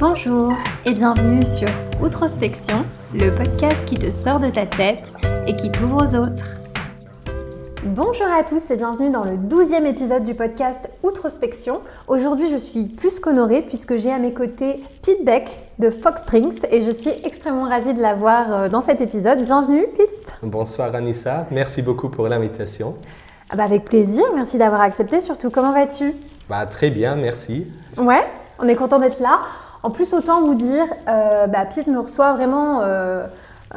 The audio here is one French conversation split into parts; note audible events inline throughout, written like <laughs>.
Bonjour et bienvenue sur Outrospection, le podcast qui te sort de ta tête et qui t'ouvre aux autres. Bonjour à tous et bienvenue dans le douzième épisode du podcast Outrospection. Aujourd'hui je suis plus qu'honorée puisque j'ai à mes côtés Pete Beck de Fox Drinks et je suis extrêmement ravie de l'avoir euh, dans cet épisode. Bienvenue Pete. Bonsoir Anissa, merci beaucoup pour l'invitation. Ah bah avec plaisir, merci d'avoir accepté surtout. Comment vas-tu? Bah, Très bien, merci. Ouais, on est content d'être là. En plus, autant vous dire, euh, bah, Pete me reçoit vraiment euh,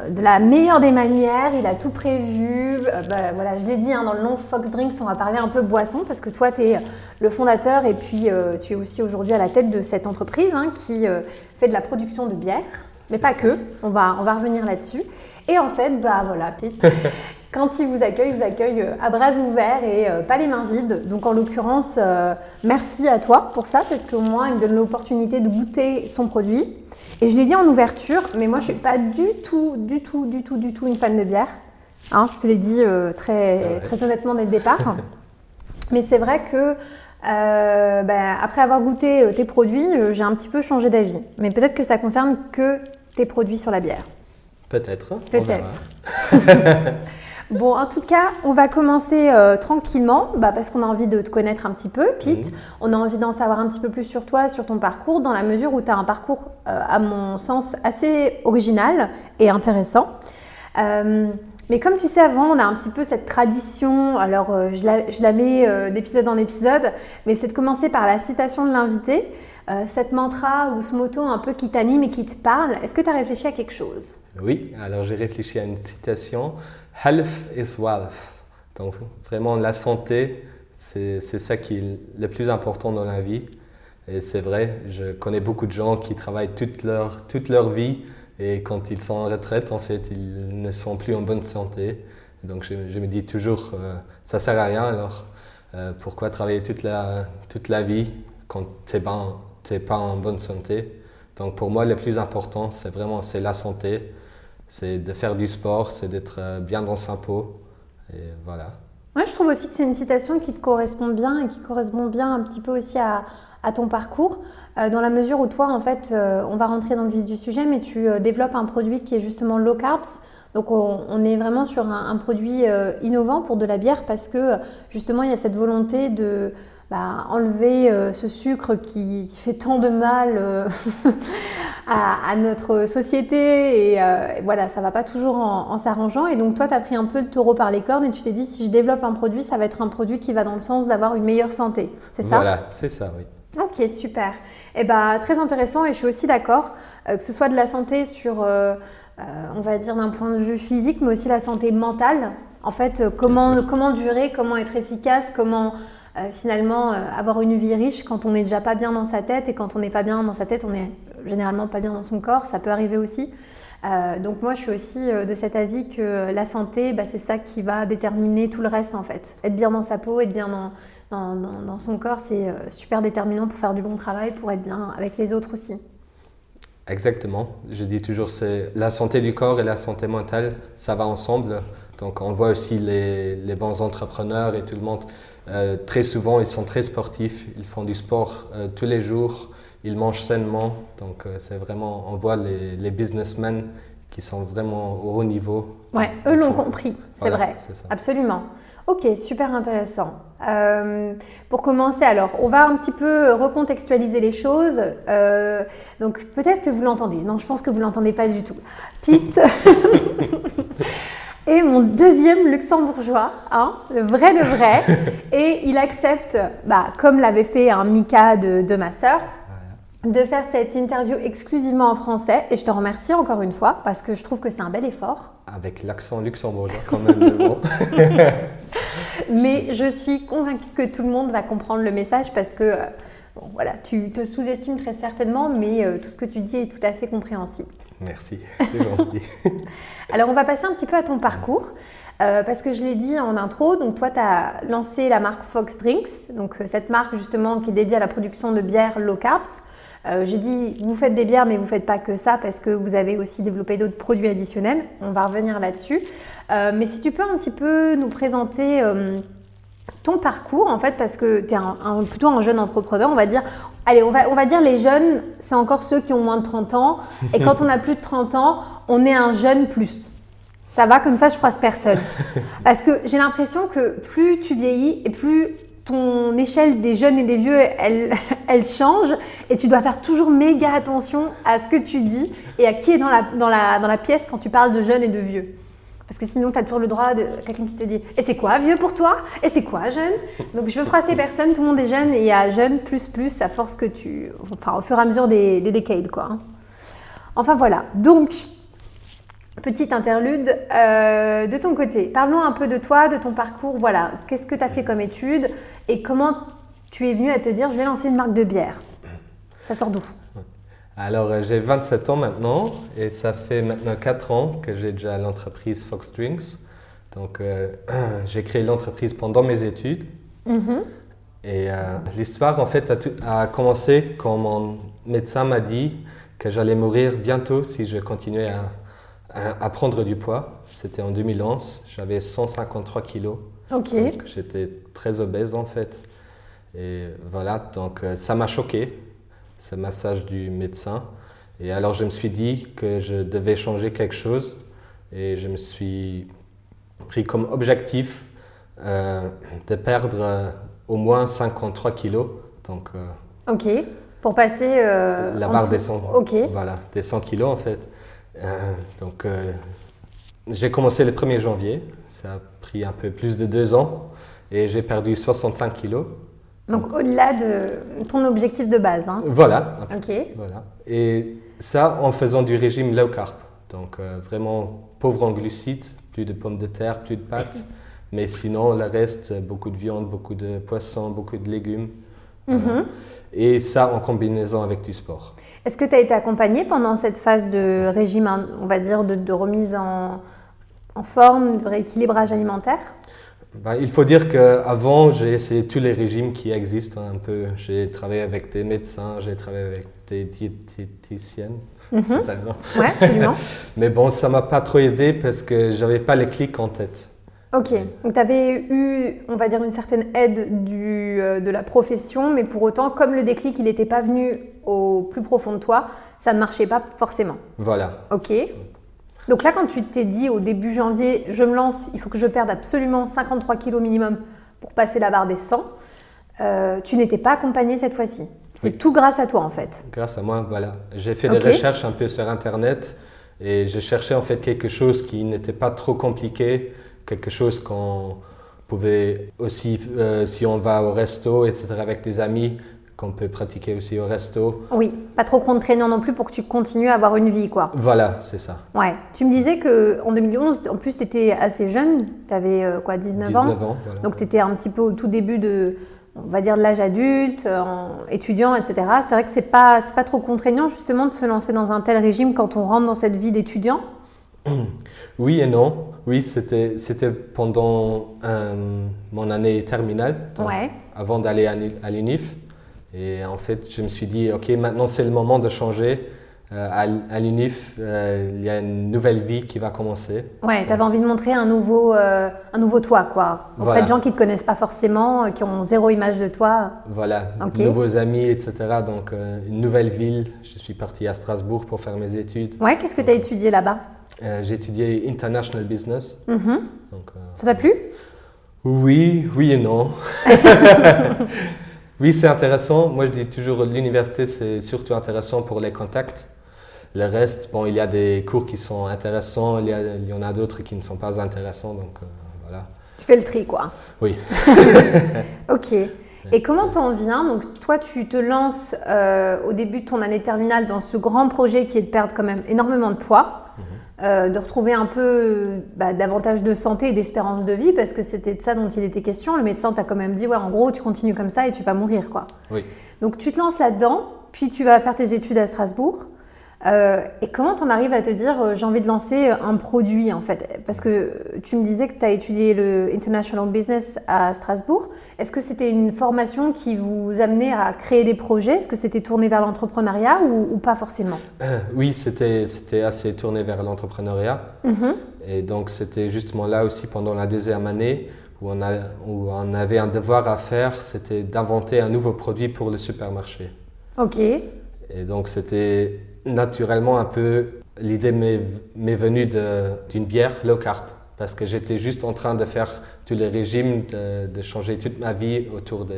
de la meilleure des manières. Il a tout prévu. Euh, bah, voilà, je l'ai dit, hein, dans le long Fox Drinks, on va parler un peu boisson parce que toi, tu es le fondateur et puis tu es aussi aujourd'hui à la tête de cette entreprise hein, qui fait de la production de bière. Mais pas que, on va, on va revenir là-dessus. Et en fait, bah voilà, Pete, <laughs> quand il vous accueille, il vous accueille euh, à bras ouverts et euh, pas les mains vides. Donc en l'occurrence, euh, merci à toi pour ça, parce qu'au moins il me donne l'opportunité de goûter son produit. Et je l'ai dit en ouverture, mais moi je suis pas du tout, du tout, du tout, du tout une fan de bière. Hein, je te l'ai dit très, très honnêtement dès le départ. mais c'est vrai que bah, après avoir goûté tes produits, j'ai un petit peu changé d'avis. Mais peut-être que ça concerne que tes produits sur la bière. Peut-être. Peut-être. <laughs> Bon, en tout cas, on va commencer euh, tranquillement bah, parce qu'on a envie de te connaître un petit peu, Pete. On a envie d'en savoir un petit peu plus sur toi, sur ton parcours, dans la mesure où tu as un parcours, euh, à mon sens, assez original et intéressant. Euh, mais comme tu sais, avant, on a un petit peu cette tradition, alors je la, je, la, mets d'épisode en épisode, mais c'est de commencer par la citation de l'invité, cette mantra ou ce motto un peu qui t'anime et qui te parle. Est-ce que tu as réfléchi à quelque chose? Oui, alors j'ai réfléchi à une citation Health is wealth. Donc vraiment la santé, c'est ça qui est le plus important dans la vie. Et c'est vrai, je connais beaucoup de gens qui travaillent toute leur, toute leur vie et quand ils sont en retraite, en fait, ils ne sont plus en bonne santé. Donc je, me dis toujours, euh, ça sert à rien alors. Euh, pourquoi travailler toute la, toute la vie quand tu n'es pas, en bonne santé? Donc pour moi, le plus important, c'est vraiment la santé c'est de faire du sport, c'est d'être euh, bien dans sa peau. Et voilà. Ouais, je trouve aussi que c'est une citation qui te correspond bien et qui correspond bien un petit peu aussi à, ton parcours, euh, dans la mesure où toi, en fait, euh, on va rentrer dans le vif du sujet, mais tu développes un produit qui est justement low carbs. Donc on, est vraiment sur un, produit innovant pour de la bière parce que justement il y a cette volonté de bah, enlever ce sucre qui, fait tant de mal <laughs> euh, à, notre société et, euh, voilà, ça va pas toujours en, s'arrangeant. Et donc toi, tu as pris un peu le taureau par les cornes et tu t'es dit si je développe un produit, ça va être un produit qui va dans le sens d'avoir une meilleure santé. C'est ça? Voilà, c'est ça, oui. Ok, super. Et eh ben, très intéressant et je suis aussi d'accord que ce soit de la santé sur, on va dire d'un point de vue physique, mais aussi la santé mentale. En fait, comment, comment durer, comment être efficace, comment euh, finalement euh, avoir une vie riche quand on n'est déjà pas bien dans sa tête et quand on n'est pas bien dans sa tête, on est généralement pas bien dans son corps, ça peut arriver aussi. Euh, donc moi je suis aussi de cet avis que la santé, bah, c'est ça qui va déterminer tout le reste en fait. Être bien dans sa peau, être bien dans, dans, son corps, c'est super déterminant pour faire du bon travail, pour être bien avec les autres aussi. Exactement. Je dis toujours, c'est la santé du corps et la santé mentale, ça va ensemble. Donc on voit aussi les, les bons entrepreneurs et tout le monde euh, très souvent, ils sont très sportifs, ils font du sport euh, tous les jours, ils mangent sainement. Donc, euh, c'est vraiment, on voit les, les, businessmen qui sont vraiment au haut niveau. Ouais, eux l'ont compris, c'est vrai. Absolument. Ok, super intéressant. pour commencer, alors, on va un petit peu recontextualiser les choses. donc, peut-être que vous l'entendez. Non, je pense que vous l'entendez pas du tout. Pete. <laughs> Et mon deuxième luxembourgeois, hein, le vrai de vrai. <laughs> et il accepte, bah, comme l'avait fait un Mika de, ma sœur, de faire cette interview exclusivement en français. Et je te remercie encore une fois parce que je trouve que c'est un bel effort. Avec l'accent luxembourgeois quand même. <laughs> Mais je suis convaincue que tout le monde va comprendre le message parce que euh, bon, voilà, tu te sous-estimes très certainement, mais euh, tout ce que tu dis est tout à fait compréhensible. Merci, <laughs> c'est gentil. Alors, on va passer un petit peu à ton parcours. Euh, parce que je l'ai dit en intro, donc toi tu as lancé la marque Fox Drinks, donc cette marque justement qui est dédiée à la production de bières low carbs. Euh, j'ai dit vous faites des bières mais vous faites pas que ça parce que vous avez aussi développé d'autres produits additionnels. On va revenir là-dessus. mais si tu peux un petit peu nous présenter ton parcours en fait parce que tu es plutôt un jeune entrepreneur, on va dire allez, on va, on va dire les jeunes, c'est encore ceux qui ont moins de 30 ans. Et quand on a plus de 30 ans, on est un jeune plus. Ça va, comme ça, je froisse personne. <laughs> Parce que j'ai l'impression que plus tu vieillis et plus ton échelle des jeunes et des vieux, <laughs> elle, change et tu dois faire toujours méga attention à ce que tu dis et à qui est dans la, pièce quand tu parles de jeunes et de vieux. Parce que sinon, tu as toujours le droit de quelqu'un qui te dit Et c'est quoi vieux pour toi? Et c'est quoi jeune? Donc je veux froisser personne, tout le monde est jeune et il y a jeune plus plus à force que tu. Enfin, au fur et à mesure des, des décades, quoi. Enfin voilà. Donc, petite interlude euh, de ton côté. Parlons un peu de toi, de ton parcours. Voilà. Qu'est-ce que tu as fait comme études? Et comment tu es venu à te dire Je vais lancer une marque de bière? Ça sort d'où? Alors, euh, j'ai 27 ans maintenant et ça fait maintenant 4 ans que j'ai déjà l'entreprise Fox Drinks. Donc, euh, <clears throat> j'ai créé l'entreprise pendant mes études. Mhm. Et euh, l'histoire, en fait, a, tout- a commencé quand mon médecin m'a dit que j'allais mourir bientôt si je continuais à, à- à prendre du poids. C'était en 2011. J'avais 153 kilos. Donc, j'étais très obèse, en fait. Et voilà, donc euh, ça m'a choqué, ce massage du médecin. Et alors, je me suis dit que je devais changer quelque chose. Et je me suis pris comme objectif euh, de perdre euh, au moins 53 kilos. Donc, euh, Ok. Pour passer. la barre des 100, Ok. voilà, des 100 kilos en fait. Donc, j'ai commencé le 1er janvier. Ça a pris un peu plus de deux ans et j'ai perdu 65 kilos. Donc au-delà de ton objectif de base. hein. Voilà, Ok. voilà. Et ça en faisant du régime low carb. Donc, euh, vraiment pauvre en glucides, plus de pommes de terre, plus de pâtes. <laughs> Mais sinon, le reste, beaucoup de viande, beaucoup de poissons, beaucoup de légumes. Mhm. Et ça en combinaison avec du sport. Est-ce que tu as été accompagné pendant cette phase de régime, on va dire, de, de remise en, en forme, de rééquilibrage alimentaire Ben, il faut dire qu'avant, j'ai essayé tous les régimes qui existent hein, un peu. J'ai travaillé avec des médecins, j'ai travaillé avec des diététiciennes. <laughs> c'est ça, non Ouais, absolument. <laughs> Mais bon, ça m'a pas trop aidé parce que j'avais pas les clics en tête. ok. Donc tu avais eu, on va dire, une certaine aide du, euh, de la profession, mais pour autant, comme le déclic, il n'était pas venu au plus profond de toi, ça ne marchait pas forcément. Voilà. Ok. Donc là, quand tu t'es dit au début janvier, je me lance, il faut que je perde absolument 53 kilos minimum pour passer la barre des 100, euh, tu n'étais pas accompagné cette fois-ci. C'est Oui. tout grâce à toi en fait. Grâce à moi, voilà. J'ai fait des recherches un peu sur Internet et je cherchais en fait quelque chose qui n'était pas trop compliqué, quelque chose qu'on pouvait aussi, euh, si on va au resto, etc., avec des amis, qu'on peut pratiquer aussi au resto. Oui, pas trop contraignant non plus pour que tu continues à avoir une vie quoi. Voilà, c'est ça. Ouais. Tu me disais que en 2011, en plus tu étais assez jeune, tu avais quoi, 19, ans 19 ans. voilà. Donc tu étais un petit peu au tout début de, on va dire, de l'âge adulte, euh, en étudiant, etc. C'est vrai que c'est pas, c'est pas trop contraignant justement de se lancer dans un tel régime quand on rentre dans cette vie d'étudiant? <clears throat> Oui et non. Oui, c'était c'était pendant euh, mon année terminale, donc Ouais. avant d'aller à l'UNIF. Et en fait, je me suis dit, OK, maintenant c'est le moment de changer. Euh, à, l'UNIF, euh, il y a une nouvelle vie qui va commencer. Ouais, tu avais envie de montrer un nouveau, euh, un nouveau toi, quoi. Auprès Voilà. de gens qui te connaissent pas forcément, qui ont zéro image de toi. Voilà, Ok. nouveaux amis, etc. Donc, une nouvelle ville. Je suis parti à Strasbourg pour faire mes études. Ouais, qu'est-ce que tu as étudié là-bas? J'ai étudié International Business. Mhm. Donc, Ça t'a plu? Oui, oui et non. <laughs> oui, c'est intéressant. Moi, je dis toujours l'université, c'est surtout intéressant pour les contacts. Le reste, bon, il y a des cours qui sont intéressants, il y, a- il y en a d'autres qui ne sont pas intéressants. Donc, euh, voilà. Tu fais le tri, quoi. Oui. <laughs> <laughs> Ok. Et comment t'en viens? Donc toi, tu te lances euh, au début de ton année terminale dans ce grand projet qui est de perdre quand même énormément de poids, euh, de retrouver un peu bah, davantage de santé et d'espérance de vie, parce que c'était de ça dont il était question. Le médecin t'a quand même dit, ouais, en gros, tu continues comme ça et tu vas mourir, quoi. Oui. Donc tu te lances là-dedans, puis tu vas faire tes études à Strasbourg. Euh, et comment t'en arrives à te dire euh, j'ai envie de lancer un produit en fait? Parce que tu me disais que tu as étudié le International Business à Strasbourg. Est-ce que c'était une formation qui vous amenait à créer des projets? Est-ce que c'était tourné vers l'entrepreneuriat ou, ou pas forcément? Euh, oui, c'était c'était assez tourné vers l'entrepreneuriat. Mhm. Et donc, c'était justement là aussi pendant la deuxième année où on, a, où on avait un devoir à faire, c'était d'inventer un nouveau produit pour le supermarché. Ok. Et donc c'était naturellement un peu, l'idée m'est venue de- d'une bière low carb, parce que j'étais juste en train de faire tous les régimes, de, de changer toute ma vie autour de,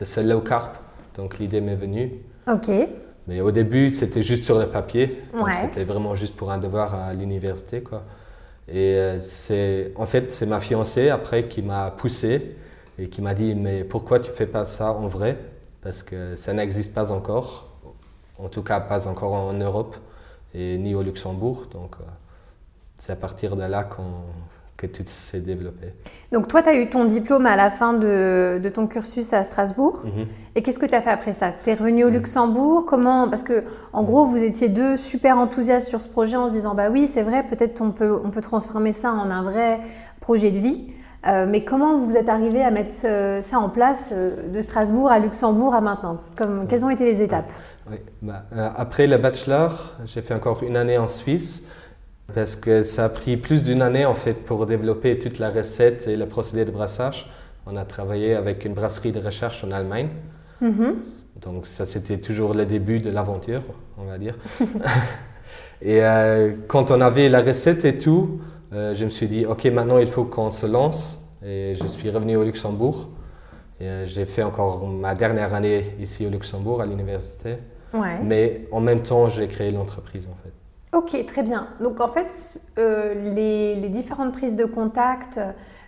de ce low carb. Donc l'idée m'est venue. Ok. Mais au début, c'était juste sur le papier. Donc Ouais. c'était vraiment juste pour un devoir à l'université, quoi. Et euh, c'est, en fait, c'est ma fiancée après qui m'a poussé et qui m'a dit mais pourquoi tu fais pas ça en vrai? Parce que ça n'existe pas encore, en tout cas pas encore en Europe et ni au Luxembourg. Donc euh, c'est à partir de là qu'on- que tout s'est développé. Donc toi, tu as eu ton diplôme à la fin de, de ton cursus à Strasbourg. Mhm. Et qu'est-ce que tu as fait après ça? Tu es revenu au Luxembourg? Comment Parce que en gros, vous étiez deux super enthousiastes sur ce projet en se disant bah oui, c'est vrai, peut-être on peut, on peut transformer ça en un vrai projet de vie. Euh, mais comment vous êtes arrivé à mettre euh, ça en place de Strasbourg à Luxembourg à maintenant? Comme, Quelles ont été les étapes? Oui, bah, euh, après le bachelor, j'ai fait encore une année en Suisse parce que ça a pris plus d'une année en fait pour développer toute la recette et le procédé de brassage. On a travaillé avec une brasserie de recherche en Allemagne. Mhm. Donc ça c'était toujours le début de l'aventure, on va dire. <laughs> <laughs> et euh, quand on avait la recette et tout, euh, je me suis dit ok maintenant il faut qu'on se lance. Et je suis revenu au Luxembourg. Et j'ai fait encore ma dernière année ici au Luxembourg à l'université. Ouais. Mais en même temps, j'ai créé l'entreprise en fait. Ok, très bien. Donc en fait, euh, les, les différentes prises de contact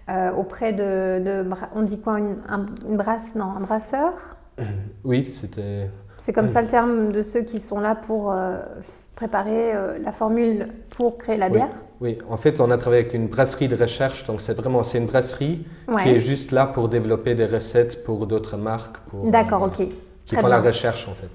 euh, auprès de, on dit quoi, une, un- une brasse, non, un brasseur <laughs> Oui, c'était. C'est comme ça le terme de ceux qui sont là pour euh, préparer la formule pour créer la bière. Oui, en fait, on a travaillé avec une brasserie de recherche. Donc, c'est vraiment c'est une brasserie qui est juste là pour développer des recettes pour d'autres marques. pour, D'accord, ok. Qui Très font la recherche en fait.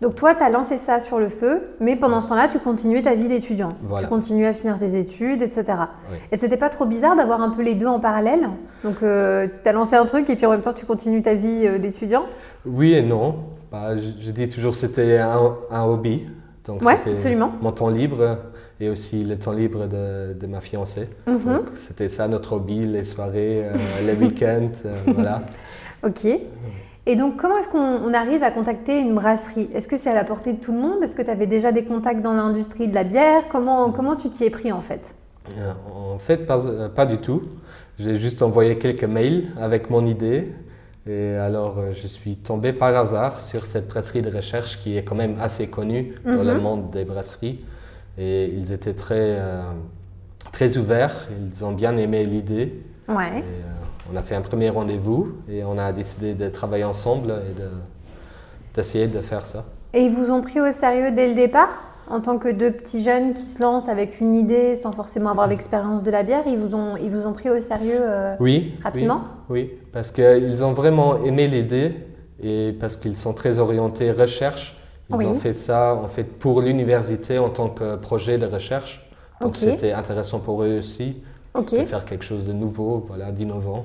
Donc toi, tu as lancé ça sur le feu, mais pendant ce temps-là, tu continuais ta vie d'étudiant. Voilà. Tu continuais à finir tes études, etc. Oui. Et c'était pas trop bizarre d'avoir un peu les deux en parallèle Donc tu as lancé un truc et puis en même temps, tu continues ta vie euh, d'étudiant? Oui et non. Bah, je, je dis toujours que c'était un, un hobby. Donc, Ouais, c'était mon temps libre et aussi le temps libre de, de ma fiancée. Mhm. Donc, c'était ça notre hobby, les soirées, euh, les week-ends. euh, voilà. <laughs> Ok. Et donc, comment est-ce qu'on on arrive à contacter une brasserie? Est-ce que c'est à la portée de tout le monde? Est-ce que tu avais déjà des contacts dans l'industrie de la bière? Comment, comment tu t'y es pris en fait? Euh, En fait, pas, euh, pas du tout. J'ai juste envoyé quelques mails avec mon idée. Et alors, euh, je suis tombé par hasard sur cette brasserie de recherche qui est quand même assez connue dans le Mhm. monde des brasseries. Et ils étaient très, euh, très ouverts. Ils ont bien aimé l'idée. Ouais. Et, euh, on a fait un premier rendez-vous et on a décidé de travailler ensemble et de- d'essayer de faire ça. Et ils vous ont pris au sérieux dès le départ En tant que deux petits jeunes qui se lancent avec une idée sans forcément avoir l'expérience de la bière, ils vous ont, ils vous ont pris au sérieux euh, Oui. rapidement? Oui, oui, parce qu'ils ont vraiment aimé l'idée et parce qu'ils sont très orientés recherche. Ils Oui. ont fait ça en fait pour l'université en tant que projet de recherche. Donc c'était intéressant pour eux aussi de faire quelque chose de nouveau, voilà, d'innovant.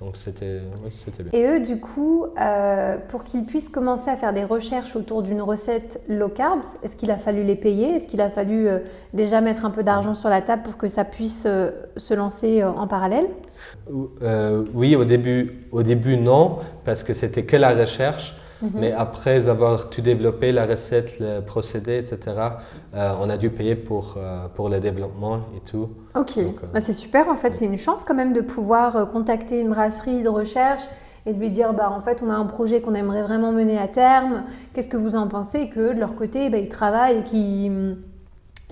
Donc c'était oui, bien. Et eux, du coup, euh, pour qu'ils puissent commencer à faire des recherches autour d'une recette low carbs, est-ce qu'il a fallu les payer? Est-ce qu'il a fallu euh, déjà mettre un peu d'argent sur la table pour que ça puisse euh, se lancer en parallèle? Oui, au début, au début non, parce que c'était que la recherche. Mhm. Mais après avoir tout développé, la recette, le procédé, etc., euh, on a dû payer pour, euh, pour le développement et tout. Ok, euh, Bah, c'est super en fait, c'est une chance quand même de pouvoir contacter une brasserie de recherche et de lui dire bah en fait on a un projet qu'on aimerait vraiment mener à terme, qu'est-ce que vous en pensez? Et que de leur côté bah, ils travaillent et qu'ils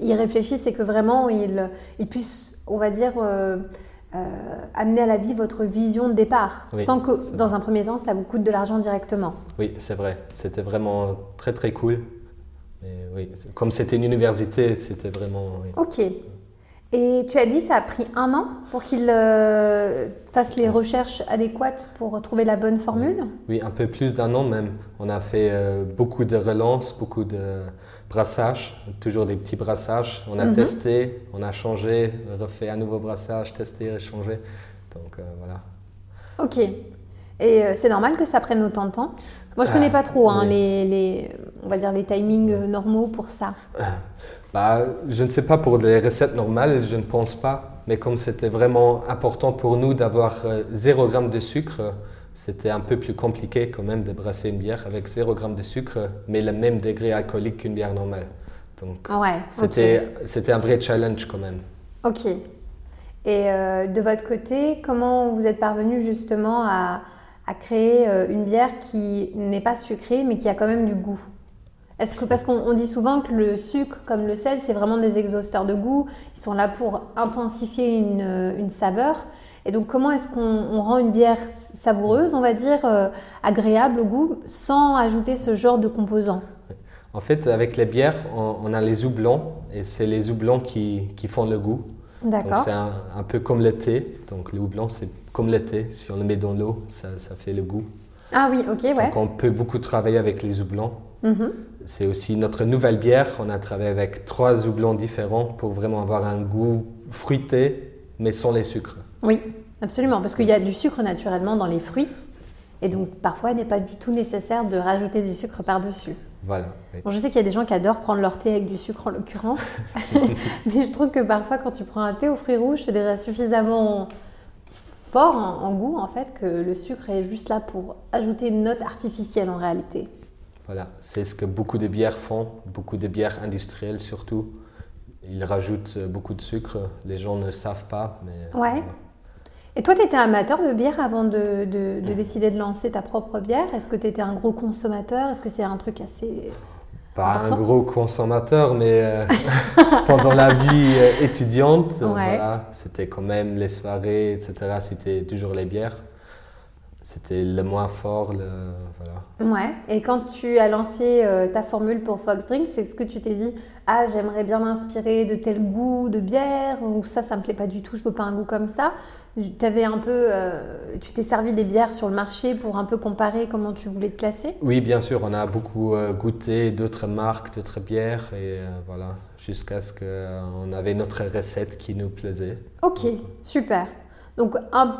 ils réfléchissent et que vraiment ils, ils puissent on va dire euh, euh, amener à la vie votre vision de départ Oui, sans que dans un premier temps ça vous coûte de l'argent directement. Oui, c'est vrai. C'était vraiment très très cool. Mais oui, comme c'était une université, c'était vraiment. oui. Ok. Et tu as dit ça a pris un an pour qu'ils euh, fassent les recherches adéquates pour trouver la bonne formule? Oui, un peu plus d'un an même. On a fait euh, beaucoup de relances, beaucoup de brassages, toujours des petits brassages. On a Mhm. testé, on a changé, refait un nouveau brassage, testé, changé. Donc euh, voilà. Ok. Et euh, c'est normal que ça prenne autant de temps? Moi, je Ah, connais pas trop hein, oui. les, les- on va dire les timings euh, normaux pour ça. Bah, je ne sais pas pour des recettes normales, je ne pense pas. Mais comme c'était vraiment important pour nous d'avoir euh, 0 g de sucre, c'était un peu plus compliqué quand même de brasser une bière avec 0 g de sucre, mais le même degré alcoolique qu'une bière normale. Donc Ouais, c'était c'était un vrai challenge quand même. Ok. Et euh, de votre côté, comment vous êtes parvenu justement à, à créer euh, une bière qui n'est pas sucrée mais qui a quand même du goût? Est-ce que parce qu'on on dit souvent que le sucre comme le sel, c'est vraiment des exhausteurs de goût, ils sont là pour intensifier une, euh, une saveur. Et donc comment est-ce qu'on on rend une bière savoureuse, on va dire, euh, agréable au goût, sans ajouter ce genre de composants En fait, avec les bières, on, on a les houblons et c'est les houblons qui, qui font le goût. D'accord. c'est un, un peu comme le thé. Donc le houblon, c'est comme le thé. Si on le met dans l'eau, ça, ça fait le goût. Ah oui, ok, ouais. Donc on peut beaucoup travailler avec les houblons. Mhm. C'est aussi notre nouvelle bière. On a travaillé avec trois houblons différents pour vraiment avoir un goût fruité, mais sans les sucres. Oui, absolument, parce qu'il y a du sucre naturellement dans les fruits. Et donc parfois, il n'est pas du tout nécessaire de rajouter du sucre par-dessus. Voilà. Bon, je sais qu'il y a des gens qui adorent prendre leur thé avec du sucre en l'occurrence, <laughs> mais je trouve que parfois quand tu prends un thé aux fruits rouges, c'est déjà suffisamment fort en, en goût en fait que le sucre est juste là pour ajouter une note artificielle en réalité. Voilà. C'est ce que beaucoup de bières font, beaucoup de bières industrielles surtout. Ils rajoutent beaucoup de sucre. Les gens ne le savent pas. Mais, Ouais. Et toi, tu étais amateur de bière avant de, de- de décider de lancer ta propre bière? Est-ce que tu étais un gros consommateur? Est-ce que c'est un truc assez... Pas Important? un gros consommateur, mais euh, <laughs> pendant la vie euh, étudiante, euh, Ouais. voilà, c'était quand même les soirées, etc. C'était toujours les bières. C'était le moins fort. Le, voilà. Ouais. Et quand tu as lancé euh, ta formule pour Fox Drink, c'est ce que tu t'es dit Ah, j'aimerais bien m'inspirer de tel goût de bière ou ça, ça me plaît pas du tout, je veux pas un goût comme ça? T'avais un peu, euh, tu t'es servi des bières sur le marché pour un peu comparer comment tu voulais te classer? Oui, bien sûr, on a beaucoup euh, goûté d'autres marques, d'autres bières, et euh, voilà, jusqu'à ce qu'on avait notre recette qui nous plaisait. Ok, super. Donc un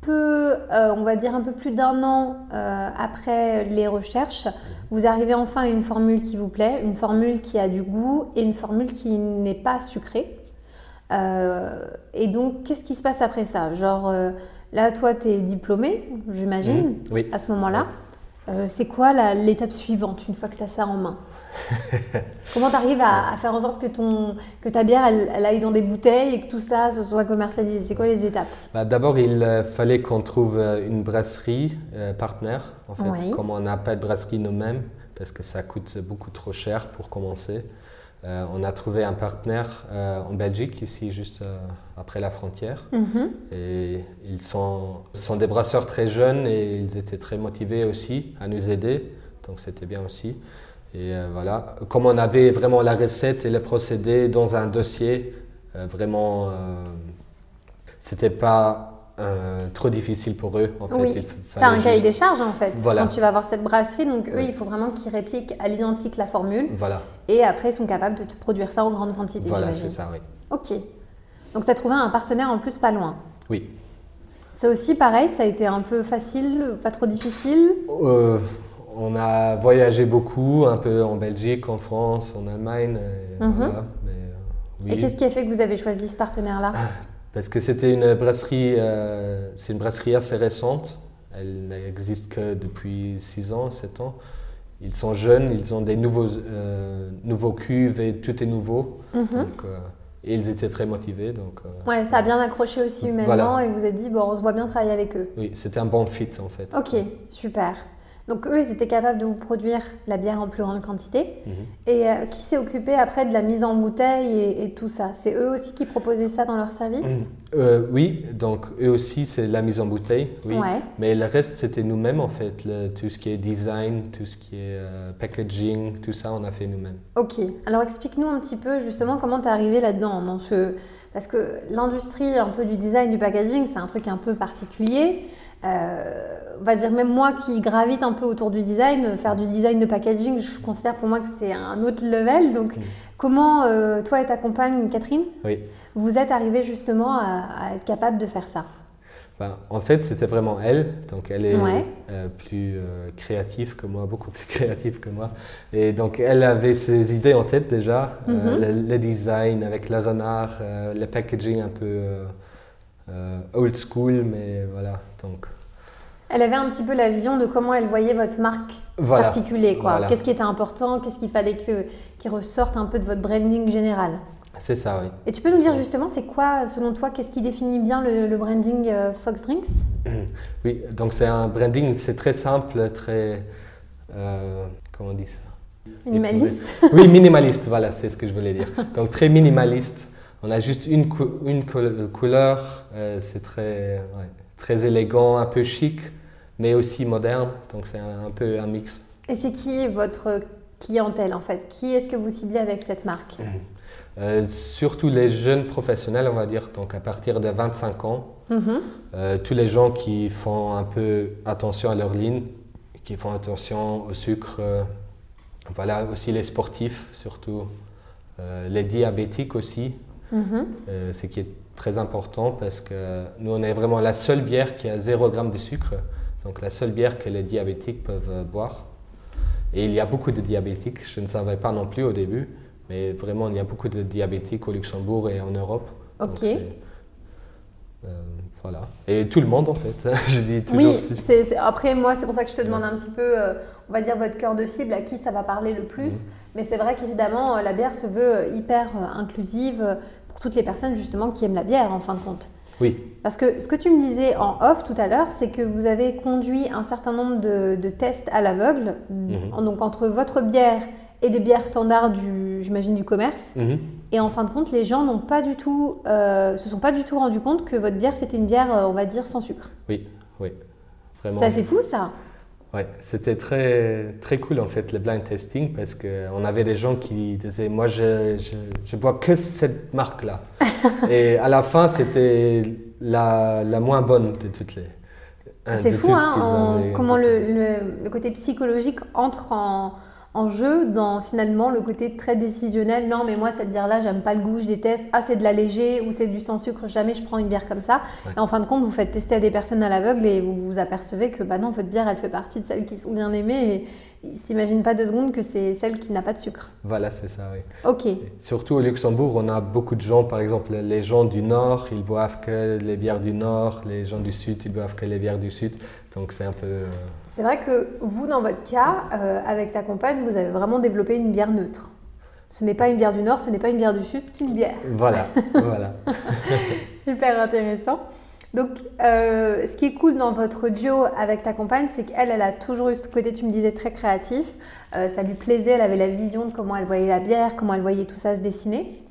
peu, on va dire un peu plus d'un an après les recherches, vous arrivez enfin à une formule qui vous plaît, une formule qui a du goût et une formule qui n'est pas sucrée. Euh, et donc, qu'est-ce qui se passe après ça? Genre, euh, là, toi, tu es diplômé, j'imagine, Mhm, Oui. à ce moment-là. Euh, c'est quoi l'étape suivante une fois que tu as ça en main? <laughs> Comment tu arrives à, à faire en sorte que, ton, que ta bière elle, elle aille dans des bouteilles et que tout ça se soit commercialisé? C'est quoi les étapes? Bah, D'abord, il fallait qu'on trouve une brasserie partenaire, en fait, Oui. comme on n'a pas de brasserie nous-mêmes, parce que ça coûte beaucoup trop cher pour commencer. Euh, on a trouvé un partenaire euh, en Belgique, ici, juste euh, après la frontière. Mhm. Et ils sont, sont des brasseurs très jeunes et ils étaient très motivés aussi à nous aider. Donc c'était bien aussi. Et voilà, comme on avait vraiment la recette et le procédé dans un dossier, vraiment, c'était pas euh, trop difficile pour eux. En fait, Oui. Tu as un cahier juste- des charges en fait. Voilà. Quand tu vas avoir cette brasserie, donc eux, Oui. il faut vraiment qu'ils répliquent à l'identique la formule Voilà, et après ils sont capables de te produire ça en grande quantité. voilà c'est ça, oui. Ok. Donc tu as trouvé un partenaire en plus pas loin. Oui. C'est aussi pareil, ça a été un peu facile, pas trop difficile? Euh, on a voyagé beaucoup, un peu en Belgique, en France, en Allemagne. et Mhm. voilà, mais, euh, Et qu'est-ce qui a fait que vous avez choisi ce partenaire-là? <laughs> Parce que c'était une brasserie, euh, c'est une brasserie assez récente. Elle n'existe que depuis 6 ans, 7 ans. Ils sont jeunes, ils ont des nouveaux, euh, nouveaux cuves et tout est nouveau. Mhm. Donc, euh, et ils étaient très motivés. Donc, Ouais, ça a bien accroché aussi humainement Voilà. et vous avez dit, bon, on se voit bien travailler avec eux. Oui, c'était un bon fit en fait. Ok, super. Donc eux, ils étaient capables de vous produire la bière en plus grande quantité. Mhm. Et euh, qui s'est occupé après de la mise en bouteille et, et tout ça? C'est eux aussi qui proposaient ça dans leur service? Euh, oui, donc eux aussi, c'est la mise en bouteille. Oui. Ouais. Mais le reste, c'était nous-mêmes en fait. Le- tout ce qui est design, tout ce qui est euh, packaging, tout ça, on a fait nous-mêmes. Ok, alors explique-nous un petit peu justement comment tu es arrivé là-dedans. Dans ce... Parce que l'industrie un peu du design, du packaging, c'est un truc un peu particulier. Euh, on va dire même moi qui gravite un peu autour du design, faire du design de packaging, je considère pour moi que c'est un autre level. Donc Mm. comment euh, toi et ta compagne Catherine, Oui. vous êtes arrivés justement à, à être capable de faire ça? Ben, en fait, c'était vraiment elle. Donc, elle est Ouais. euh, plus créative que moi, beaucoup plus <laughs> créative que moi. Et donc, elle avait ses idées en tête déjà. Mhm. le, le design avec le renard, le packaging un peu euh, old school, mais voilà. Donc, Elle avait un petit peu la vision de comment elle voyait votre marque Voilà. s'articuler. quoi. Voilà. Qu'est-ce qui était important, qu'est-ce qu'il fallait que, qui ressorte un peu de votre branding général? C'est ça, oui. Et tu peux nous dire justement, c'est quoi, selon toi, qu'est-ce qui définit bien le, le branding euh, Fox Drinks? <clears throat> Oui, donc c'est un branding, c'est très simple, très. euh, comment on dit ça? Minimaliste? Oui, minimaliste, voilà, c'est ce que je voulais dire. <laughs> Donc très minimaliste. On a juste une, cou- une cou- couleur, euh, c'est très, ouais, très élégant, un peu chic, mais aussi moderne. Donc c'est un, un peu un mix. Et c'est qui votre clientèle en fait? Qui est-ce que vous ciblez avec cette marque? Euh, surtout les jeunes professionnels, on va dire, donc à partir de 25 ans. Mhm. Euh, tous les gens qui font un peu attention à leur ligne, qui font attention au sucre, euh, voilà, aussi les sportifs, surtout les diabétiques aussi, Mhm. euh, ce qui est très important parce que nous, on est vraiment la seule bière qui a 0 g de sucre, donc la seule bière que les diabétiques peuvent euh, boire. Et il y a beaucoup de diabétiques, je ne savais pas non plus au début, mais vraiment, il y a beaucoup de diabétiques au Luxembourg et en Europe. Ok. euh, voilà. Et tout le monde, en fait. <laughs> je dis toujours. Oui, si- après moi c'est pour ça que je te demande un petit peu, euh, on va dire votre cœur de cible, à qui ça va parler le plus. Mhm. Mais c'est vrai qu'évidemment la bière se veut hyper inclusive pour toutes les personnes justement qui aiment la bière en fin de compte. Oui, Parce que ce que tu me disais en off tout à l'heure, c'est que vous avez conduit un certain nombre de, de tests à l'aveugle, Mhm. donc entre votre bière et des bières standards du, j'imagine, du commerce. Mhm. Et en fin de compte, les gens n'ont pas du tout, euh, se sont pas du tout rendu compte que votre bière c'était une bière, euh, on va dire, sans sucre. oui, oui. Vraiment. C'est assez fou ça. Ouais, c'était très, très cool en fait le blind testing parce qu'on avait des gens qui disaient Moi je, je, je bois que cette marque-là. <laughs> Et à la fin, c'était la, la moins bonne de toutes les. hein, C'est fou ce hein, en- comment le- le côté psychologique entre en, en jeu dans finalement le côté très décisionnel. Non, mais moi, cette bière-là, j'aime pas le goût, je déteste. Ah, c'est de la léger ou c'est du sans sucre, jamais je prends une bière comme ça. Ouais. Et en fin de compte, vous faites tester à des personnes à l'aveugle et vous vous apercevez que bah non, votre bière, elle fait partie de celles qui sont bien aimées et ils s'imaginent pas deux secondes que c'est celle qui n'a pas de sucre. Voilà, c'est ça, oui. Ok. Et Surtout au Luxembourg, on a beaucoup de gens, par exemple les gens du Nord, ils boivent que les bières du Nord, les gens du Sud, ils boivent que les bières du Sud. Donc c'est un peu. euh, C'est vrai que vous, dans votre cas, euh, avec ta compagne, vous avez vraiment développé une bière neutre. Ce n'est pas une bière du Nord, ce n'est pas une bière du Sud, c'est une bière. Voilà, <laughs> voilà. Super intéressant. Donc, euh, ce qui est cool dans votre duo avec ta compagne, c'est qu'elle, elle a toujours eu ce côté, tu me disais, très créatif. Euh, ça lui plaisait, elle avait la vision de comment elle voyait la bière, comment elle voyait tout ça se dessiner.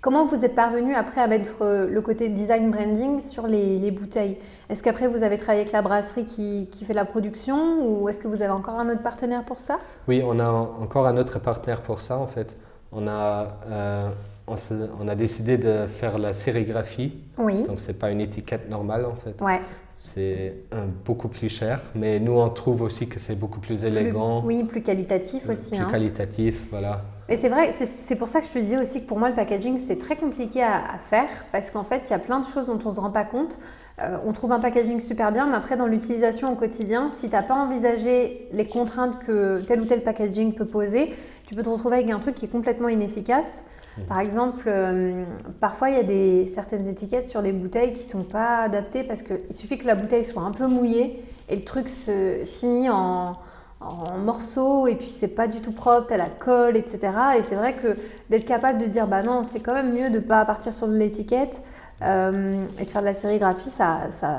Comment vous êtes parvenu après à mettre le côté design branding sur les, les bouteilles? Est-ce qu'après vous avez travaillé avec la brasserie qui, qui fait la production ou est-ce que vous avez encore un autre partenaire pour ça? Oui, on a encore un autre partenaire pour ça en fait. On a, euh, on, a décidé de faire la sérigraphie. Oui. Donc c'est pas une étiquette normale en fait. Ouais. C'est euh, beaucoup plus cher, mais nous on trouve aussi que c'est beaucoup plus élégant, Plus- oui, plus qualitatif aussi. plus hein. qualitatif, voilà. Et c'est vrai, c'est- c'est pour ça que je te disais aussi que pour moi le packaging c'est très compliqué à, à faire parce qu'en fait il y a plein de choses dont on ne se rend pas compte. Euh, on trouve un packaging super bien, mais après dans l'utilisation au quotidien, si tu n'as pas envisagé les contraintes que tel ou tel packaging peut poser, tu peux te retrouver avec un truc qui est complètement inefficace. Par exemple, euh, parfois il y a des, certaines étiquettes sur les bouteilles qui ne sont pas adaptées parce qu'il suffit que la bouteille soit un peu mouillée et le truc se finit en, en morceaux et puis c'est pas du tout propre, t'as la colle, etc. Et c'est vrai que d'être capable de dire bah non, c'est quand même mieux de pas partir sur de l'étiquette euh, et de faire de la sérigraphie, ça, ça,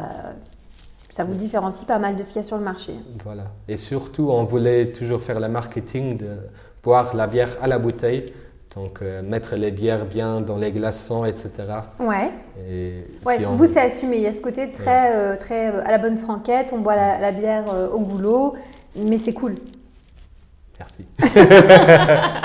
ça vous différencie pas mal de ce qu'il y a sur le marché. Voilà. Et surtout, on voulait toujours faire le marketing de boire la bière à la bouteille, donc euh, mettre les bières bien dans les glaçons, etc. Ouais. Et Ouais, si on- vous c'est assumé. Il y a ce côté très, euh, très à la bonne franquette. On boit la, la bière au goulot, mais c'est cool. Merci. <laughs>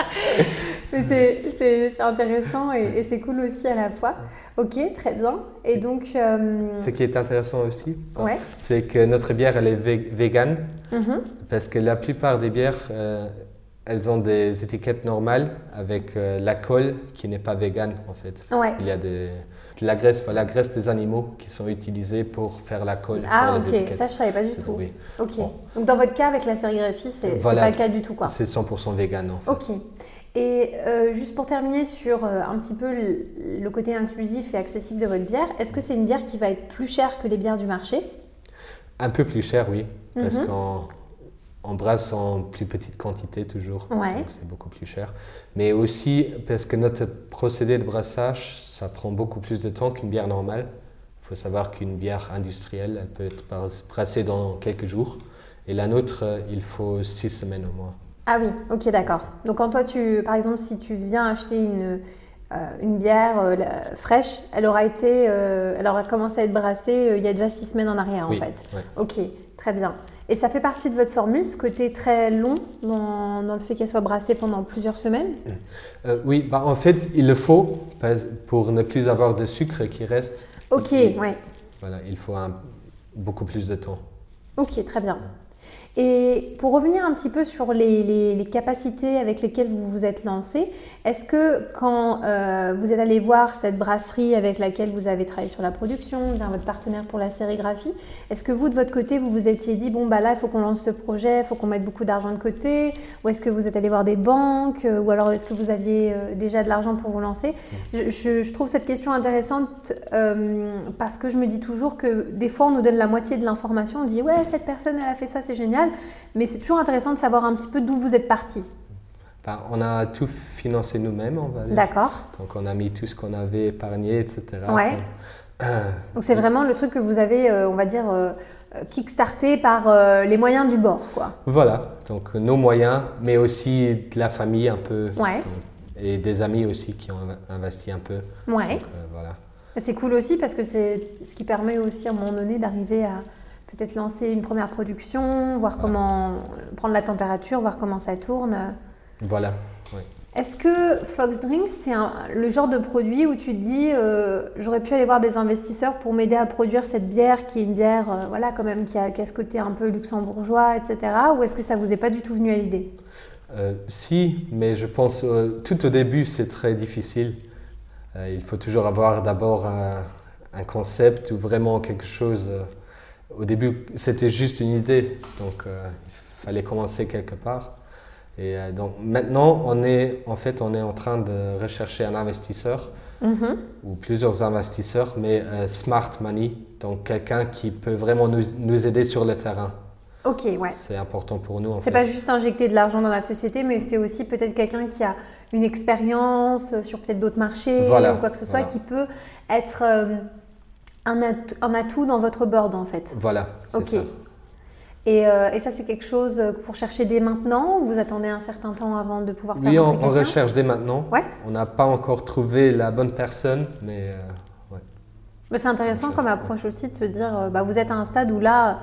Mais c'est- c'est c'est intéressant et, et c'est cool aussi à la fois. Ok, très bien. Et donc, euh, Ce qui est intéressant aussi, ouais. c'est que notre bière, elle est vé- végane, Mhm. parce que la plupart des bières, euh, elles ont des étiquettes normales avec euh, la colle qui n'est pas végane en fait. Ouais. Il y a des, de la graisse, enfin, la graisse des animaux qui sont utilisées pour faire la colle Ah, pour les ok, étiquettes. ça je savais pas du tout. oui. Ok. Bon. Donc dans votre cas, avec la sérigraphie, c'est Voilà, pas le cas du tout, quoi. C'est 100% vegan en fait. Ok. Et euh, juste pour terminer sur euh, un petit peu le, le côté inclusif et accessible de votre bière, est-ce que c'est une bière qui va être plus chère que les bières du marché? Un peu plus cher, oui, parce Mhm. qu'on on brasse en plus petite quantité toujours, Ouais. donc c'est beaucoup plus cher. Mais aussi parce que notre procédé de brassage, ça prend beaucoup plus de temps qu'une bière normale. Il faut savoir qu'une bière industrielle, elle peut être bras- brassée dans quelques jours, et la nôtre, euh, il faut six semaines au moins. Ah oui, ok, d'accord. Donc quand toi, tu, par exemple, si tu viens acheter une, euh, une bière euh, la- fraîche, elle aura été, euh, elle aura commencé à être brassée il y a déjà six semaines en arrière, oui, en fait. ouais. Ok, très bien. Et ça fait partie de votre formule, ce côté très long dans, dans le fait qu'elle soit brassée pendant plusieurs semaines? Euh, oui, bah, en fait, il le faut pour ne plus avoir de sucre qui reste. Ok, Il- ouais. Voilà, il faut un- beaucoup plus de temps. Ok, très bien. Et pour revenir un petit peu sur les, capacités avec lesquelles vous vous êtes lancé, est-ce que quand euh, vous êtes allé voir cette brasserie avec laquelle vous avez travaillé sur la production, votre partenaire pour la sérigraphie, est-ce que vous de votre côté vous vous étiez dit bon bah là il faut qu'on lance ce projet, il faut qu'on mette beaucoup d'argent de côté, ou est-ce que vous êtes allé voir des banques, euh, ou alors est-ce que vous aviez euh, déjà de l'argent pour vous lancer? Je, trouve cette question intéressante parce que je me dis toujours que des fois on nous donne la moitié de l'information, on dit ouais cette personne elle a fait ça c'est génial, mais c'est toujours intéressant de savoir un petit peu d'où vous êtes parti. Bah, on a tout financé nous-mêmes, on va dire. D'accord. Donc on a mis tout ce qu'on avait épargné, etc. Ouais. Donc, euh, c'est vraiment le truc que vous avez, euh, on va dire, euh, euh, kickstarté par euh, les moyens du bord, quoi. voilà, donc nos moyens, mais aussi de la famille un peu. Ouais. Donc, et des amis aussi qui ont inv- investi un peu. Ouais. Donc, voilà. C'est cool aussi parce que c'est ce qui permet aussi à un moment donné d'arriver à peut-être lancer une première production, voir Voilà. comment prendre la température, voir comment ça tourne. Voilà. Est-ce que Fox Drinks, c'est le genre de produit où tu te dis, euh, j'aurais pu aller voir des investisseurs pour m'aider à produire cette bière qui est une bière, euh, voilà, quand même, qui a, qui a ce côté un peu luxembourgeois, etc. Ou est-ce que ça vous est pas du tout venu à l'idée? Euh, si, mais je pense tout au début c'est très difficile. Il faut toujours avoir d'abord un, un concept ou vraiment quelque chose. Au début c'était juste une idée, donc euh, il fallait commencer quelque part. Et euh, donc maintenant on est en fait on est en train de rechercher un investisseur Mhm. ou plusieurs investisseurs, mais euh, smart money, donc quelqu'un qui peut vraiment nous, nous aider sur le terrain. Ok, ouais. C'est important pour nous C'est pas juste injecter de l'argent dans la société, mais c'est aussi peut-être quelqu'un qui a une expérience sur peut-être d'autres marchés Voilà, ou quoi que ce soit voilà. qui peut être un, atout, un atout dans votre board en fait. Voilà, c'est ça. Et, euh, et ça, c'est quelque chose que vous recherchez dès maintenant ou vous attendez un certain temps avant de pouvoir faire Oui, on, recherche dès maintenant. Ouais. On n'a pas encore trouvé la bonne personne, mais euh, ouais. Mais c'est intéressant Donc, comme euh, approche aussi de se dire, euh, bah, vous êtes à un stade où là,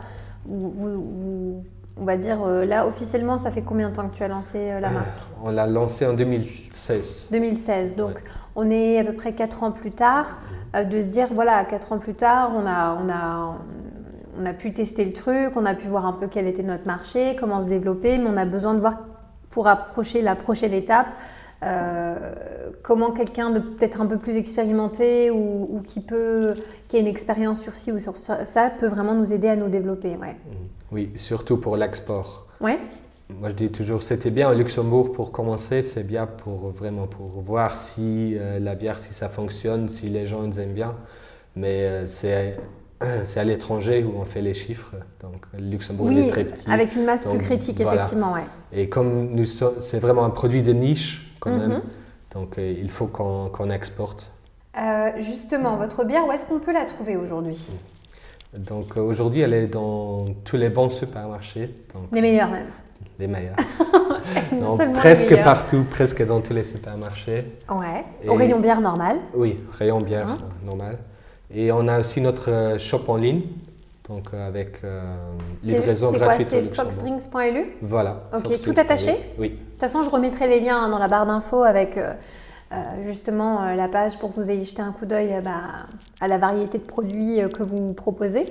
vous- vous- on va dire, euh, là, officiellement, ça fait combien de temps que tu as lancé euh, la marque? on l'a lancé en 2016. 2016. Donc. On est à peu près 4 ans plus tard, euh, de se dire, voilà, 4 ans plus tard, on a, on, a, on a pu tester le truc, on a pu voir un peu quel était notre marché, comment se développer, mais on a besoin de voir, pour approcher la prochaine étape, euh, comment quelqu'un de peut-être un peu plus expérimenté ou, ou qui, peut, qui a une expérience sur ci ou sur ça, ça peut vraiment nous aider à nous développer. Ouais. Oui, surtout pour l'export. Ouais. Moi, je dis toujours, c'était bien au Luxembourg pour commencer, c'est bien pour vraiment pour voir si euh, la bière, si ça fonctionne, si les gens ils aiment bien. Mais euh, c'est <clears throat> c'est à l'étranger où on fait les chiffres. Donc, le Luxembourg Oui, est très petit. avec une masse Donc, plus critique, voilà. effectivement. Ouais. Et comme nous c'est vraiment un produit de niche quand Mhm. même, donc euh, il faut qu'on qu'on exporte. Euh, justement, votre bière, où est-ce qu'on peut la trouver aujourd'hui? Donc euh, aujourd'hui, elle est dans tous les bons supermarchés, donc Les meilleurs même. Les meilleurs. <laughs> Les presque partout, presque dans tous les supermarchés. Ouais. Et- Au rayon bière normal. Oui, rayon bière Hein normal. Et on a aussi notre euh, shop en ligne, donc euh, avec euh, livraison gratuite C'est foxdrinks.lu Voilà. Ok, tout attaché. Oui. De toute façon, je remettrai les liens hein, dans la barre d'infos avec euh, euh, justement la page pour que vous ayez jeté un coup d'œil bah, à la variété de produits que vous proposez.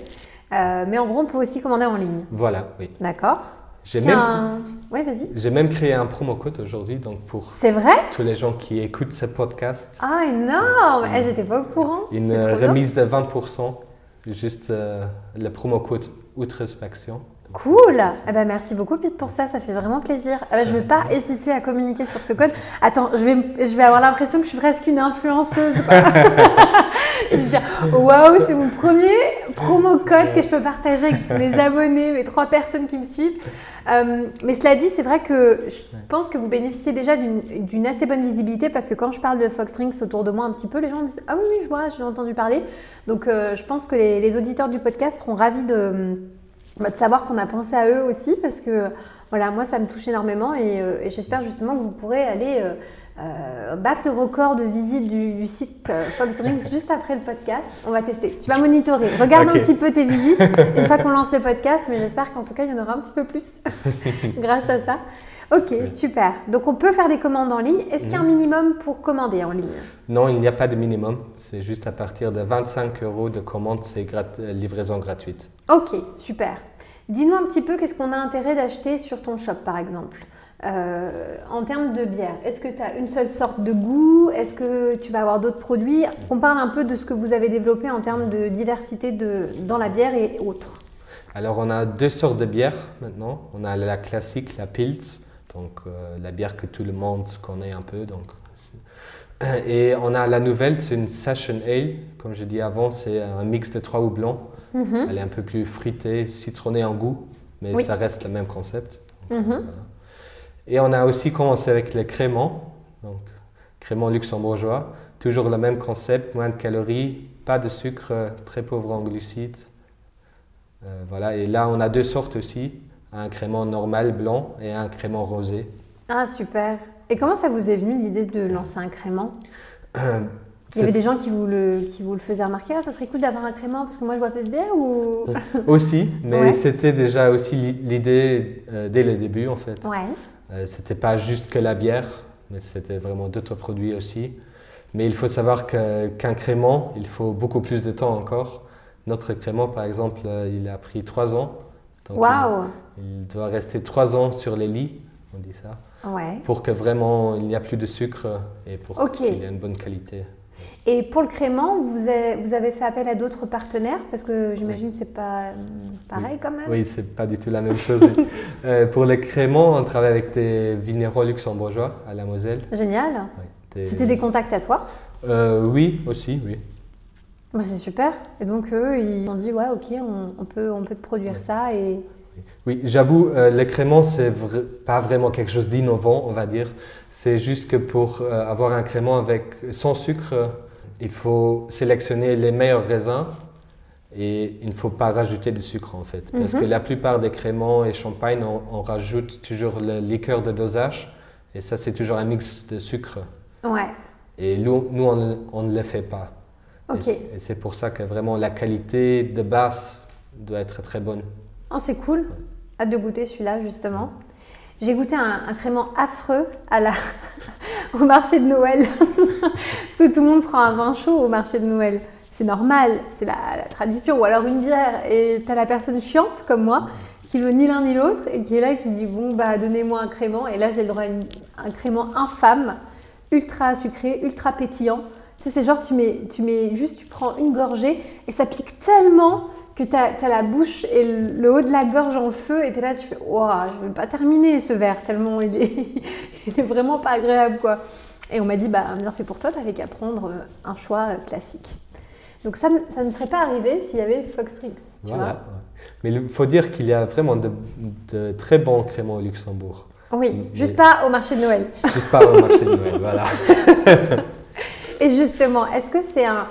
Mais en gros, on peut aussi commander en ligne. Voilà, oui. D'accord J'ai même, un- Ouais, vas-y. j'ai même créé un promo code aujourd'hui, donc pour C'est vrai? tous les gens qui écoutent ce podcast, Ah, énorme Eh, J'étais pas au courant. une euh, remise de 20%, juste euh, le promo code Outrospection. Cool eh ben, Merci beaucoup Pete pour ça, ça fait vraiment plaisir. Eh ben, je ne vais pas hésiter à communiquer sur ce code. Attends, je vais, je vais avoir l'impression que je suis presque une influenceuse. <laughs> je vais dire, waouh, c'est mon premier promo code que je peux partager avec mes <laughs> abonnés, mes trois personnes qui me suivent. Euh, mais cela dit, c'est vrai que je pense que vous bénéficiez déjà d'une assez bonne visibilité parce que quand je parle de Fox Drinks autour de moi un petit peu, les gens disent Ah oui, oui, je vois, j'ai entendu parler. Donc euh, je pense que les, les, auditeurs du podcast seront ravis de de savoir qu'on a pensé à eux aussi parce que voilà, moi ça me touche énormément et, euh, j'espère justement que vous pourrez aller euh, euh, battre le record de visite du, site Fox Drinks <laughs> juste après le podcast. On va tester. Tu vas monitorer. Regarde un petit peu tes visites <laughs> une fois qu'on lance le podcast, mais j'espère qu'en tout cas il y en aura un petit peu plus <laughs> grâce à ça. Ok, super. Donc on peut faire des commandes en ligne. Est-ce qu'il y a un mhm. minimum pour commander en ligne? Non, il n'y a pas de minimum. C'est juste à partir de 25 euros de commande, c'est livraison gratuite. Ok, super. Dis-nous un petit peu qu'est-ce qu'on a intérêt d'acheter sur ton shop par exemple? Euh, en termes de bière, est-ce que tu as une seule sorte de goût? Est-ce que tu vas avoir d'autres produits? On parle un peu de ce que vous avez développé en termes de diversité de, dans la bière et autres. Alors on a deux sortes de bières maintenant. On a la classique, la Pils, donc euh, la bière que tout le monde connaît un peu. Donc, et on a la nouvelle, c'est une Session Ale. Comme je dis avant, c'est un mix de trois houblons. Mhm. Elle est un peu plus fritée, citronnée en goût, mais ça reste le même concept. Mhm. Et on a aussi commencé avec les créments, donc créments luxembourgeois. Toujours le même concept, moins de calories, pas de sucre, très pauvre en glucides. Euh, voilà, et là on a deux sortes aussi, un crément normal blanc et un crément rosé. Ah super. Et comment ça vous est venu l'idée de lancer un crément? Euh, il y avait des gens qui vous le, qui vous le faisaient remarquer, ah, ça serait cool d'avoir un crément parce que moi je de bière ou... aussi, mais c'était déjà aussi l'idée euh, dès le début en fait. Ouais. Euh, c'était pas juste que la bière, mais c'était vraiment d'autres produits aussi. Mais il faut savoir qu'un crément, il faut beaucoup plus de temps encore. Notre crément, par exemple, euh, il a pris trois ans. Waouh il, doit rester trois ans sur les lits, on dit ça, ouais. pour que vraiment il n'y a plus de sucre et pour qu'il y ait une bonne qualité. Et pour le crément, vous avez, fait appel à d'autres partenaires? Parce que j'imagine que ce n'est pas pareil quand même. Oui, ce n'est pas du tout la même chose. <laughs> Euh, pour le crément, on travaille avec des vignerons luxembourgeois à la Moselle. Génial. C'était des contacts à toi? Euh, Oui, aussi, oui. Bah, c'est super. Et donc eux, ils ont dit, ouais, ok, on, peut, on peut produire ça. Et... Oui, j'avoue, euh, le crément, c'est pas vraiment quelque chose d'innovant, on va dire. C'est juste que pour avoir un crément avec sans sucre, il faut sélectionner les meilleurs raisins et il ne faut pas rajouter de sucre en fait. Parce mhm. que la plupart des créments et champagne, on, rajoute toujours le liqueur de dosage et ça c'est toujours un mix de sucre. Ouais. Et nous, nous on, ne le fait pas. Ok. Et, c'est pour ça que vraiment la qualité de base doit être très bonne. Oh, c'est cool. Hâte de goûter celui-là justement. J'ai goûté un, crément affreux <laughs> au marché de Noël. <laughs> Parce que tout le monde prend un vin chaud au marché de Noël. C'est normal, c'est la, tradition. Ou alors une bière. Et tu as la personne chiante comme moi qui veut ni l'un ni l'autre et qui est là qui dit bon bah donnez-moi un crément. Et là j'ai le droit à un crément infâme, ultra sucré, ultra pétillant. Tu sais, c'est genre tu mets, tu mets juste, tu prends une gorgée et ça pique tellement que tu as, la bouche et le, haut de la gorge en feu et tu es là, tu fais Waouh, je ne vais pas terminer ce verre tellement il est, <laughs> il est vraiment pas agréable quoi. Et on m'a dit Bah, bien fait pour toi, tu n'avais qu'à prendre euh, un choix euh, classique. Donc ça, ça ne serait pas arrivé s'il y avait Fox Drinks. Tu vois Mais il faut dire qu'il y a vraiment de, très bons créments au Luxembourg. Oui, juste pas au marché de Noël. Juste pas au marché de Noël, voilà. <laughs> <laughs> et justement, est-ce que c'est un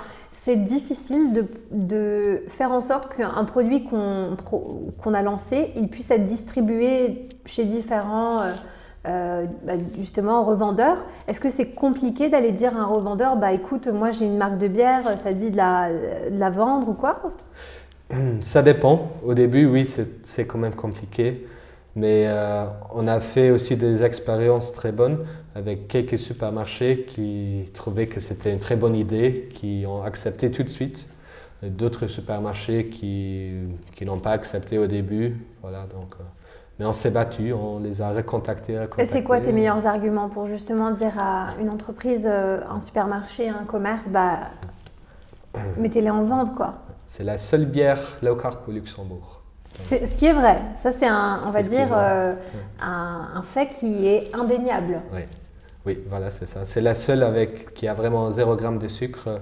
c'est difficile de, faire en sorte qu'un produit qu'on a lancé, il puisse être distribué chez différents euh, euh, bah, justement revendeurs. Est-ce que c'est compliqué d'aller dire à un revendeur, bah écoute, moi j'ai une marque de bière, ça dit de la, vendre ou quoi? Ça dépend. Au début, oui, c'est quand même compliqué. Mais euh, on a fait aussi des expériences très bonnes avec quelques supermarchés qui trouvaient que c'était une très bonne idée, qui ont accepté tout de suite. D'autres supermarchés qui, qui n'ont pas accepté au début. Voilà, donc, euh, mais on s'est battu, on les a recontactés. Et c'est quoi tes meilleurs arguments pour justement dire à une entreprise, euh, un supermarché, un commerce, bah, <clears throat> mettez-les en vente quoi? C'est la seule bière low carb au Luxembourg. C'est- Ce qui est vrai, ça c'est un, on va dire, euh, un, un fait qui est indéniable. Oui voilà, c'est ça. C'est la seule avec qui a vraiment 0 g de sucre.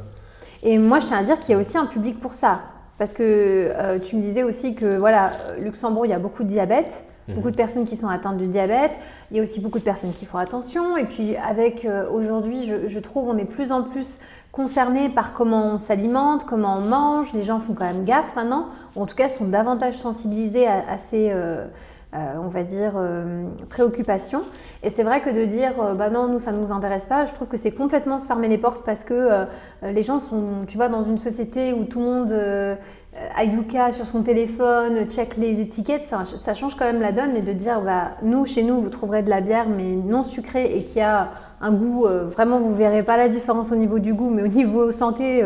Et moi, je tiens à dire qu'il y a aussi un public pour ça. Parce que euh, tu me disais aussi que, voilà, euh, Luxembourg, il y a beaucoup de diabète, Mhm. beaucoup de personnes qui sont atteintes du diabète. Il y a aussi beaucoup de personnes qui font attention. Et puis, avec euh, aujourd'hui, je, je trouve, on est plus en plus concernés par comment on s'alimente, comment on mange. Les gens font quand même gaffe maintenant, ou en tout cas sont davantage sensibilisés à, à ces, euh, euh, on va dire, euh, préoccupations. Et c'est vrai que de dire, euh, bah non, nous, ça ne nous intéresse pas, je trouve que c'est complètement se fermer les portes parce que les gens sont, tu vois, dans une société où tout le monde a Yuka sur son téléphone, check les étiquettes, ça, ça change quand même la donne. Et de dire, bah, nous, chez nous, vous trouverez de la bière, mais non sucrée et qui a un goût, vraiment, vous verrez pas la différence au niveau du goût, mais au niveau santé,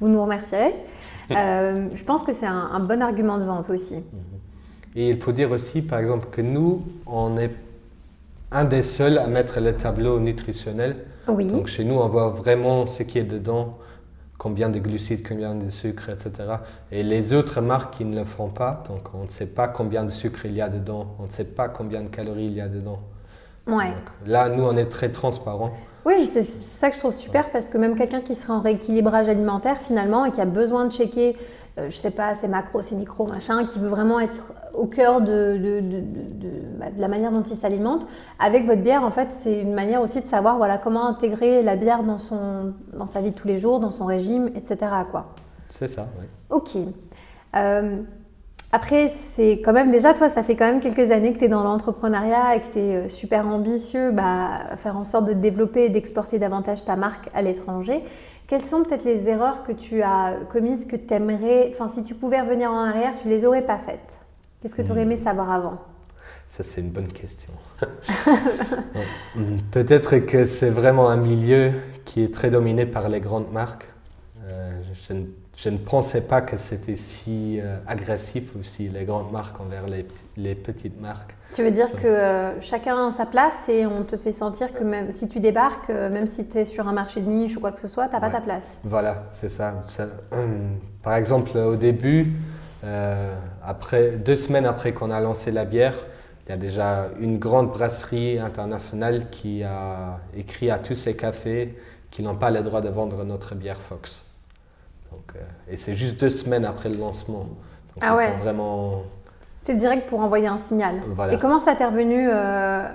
vous nous remercierez. <laughs> Je pense que c'est un, un bon argument de vente aussi. Et il faut dire aussi, par exemple, que nous, on est un des seuls à mettre le tableau nutritionnel. Oui. Donc chez nous, on voit vraiment ce qui est dedans, combien de glucides, combien de sucre, etc. Et les autres marques, ils ne le font pas. Donc on ne sait pas combien de sucre il y a dedans, on ne sait pas combien de calories il y a dedans. Ouais. Donc, là, nous, on est très transparent. Oui, c'est ça que je trouve super parce que même quelqu'un qui serait en rééquilibrage alimentaire finalement et qui a besoin de checker, euh, je sais pas, ses macros, ses micros, machin, qui veut vraiment être au cœur de, de, de- de- de- bah, de la manière dont il s'alimente, avec votre bière, en fait, c'est une manière aussi de savoir voilà, comment intégrer la bière dans, son, dans sa vie de tous les jours, dans son régime, etc. Quoi. C'est ça, oui. Ok. Euh, après, c'est quand même déjà, toi, ça fait quand même quelques années que tu es dans l'entrepreneuriat et que tu es super ambitieux, bah, faire en sorte de développer et d'exporter davantage ta marque à l'étranger. Quelles sont peut-être les erreurs que tu as commises que tu aimerais, enfin, si tu pouvais revenir en arrière, tu les aurais pas faites? Qu'est-ce que tu aurais aimé savoir avant? Ça, c'est une bonne question. Bon, <laughs> Peut-être que c'est vraiment un milieu qui est très dominé par les grandes marques. Euh, je, ne, je ne pensais pas que c'était si euh, agressif aussi, les grandes marques envers les, petites marques. Tu veux dire Ça. que euh, chacun a sa place et on te fait sentir que même si tu débarques, euh, même si tu es sur un marché de niche ou quoi que ce soit, tu n'as pas ta place Voilà, c'est ça. Ça, hum, Par exemple, au début, euh, après, deux semaines après qu'on a lancé la bière, il y a déjà une grande brasserie internationale qui a écrit à tous ces cafés qu'ils n'ont pas le droit de vendre notre bière Fox. Donc, euh, et c'est juste deux semaines après le lancement. Donc, Ah ouais. vraiment. C'est direct pour envoyer un signal. Voilà. Et comment ça t'est revenu euh,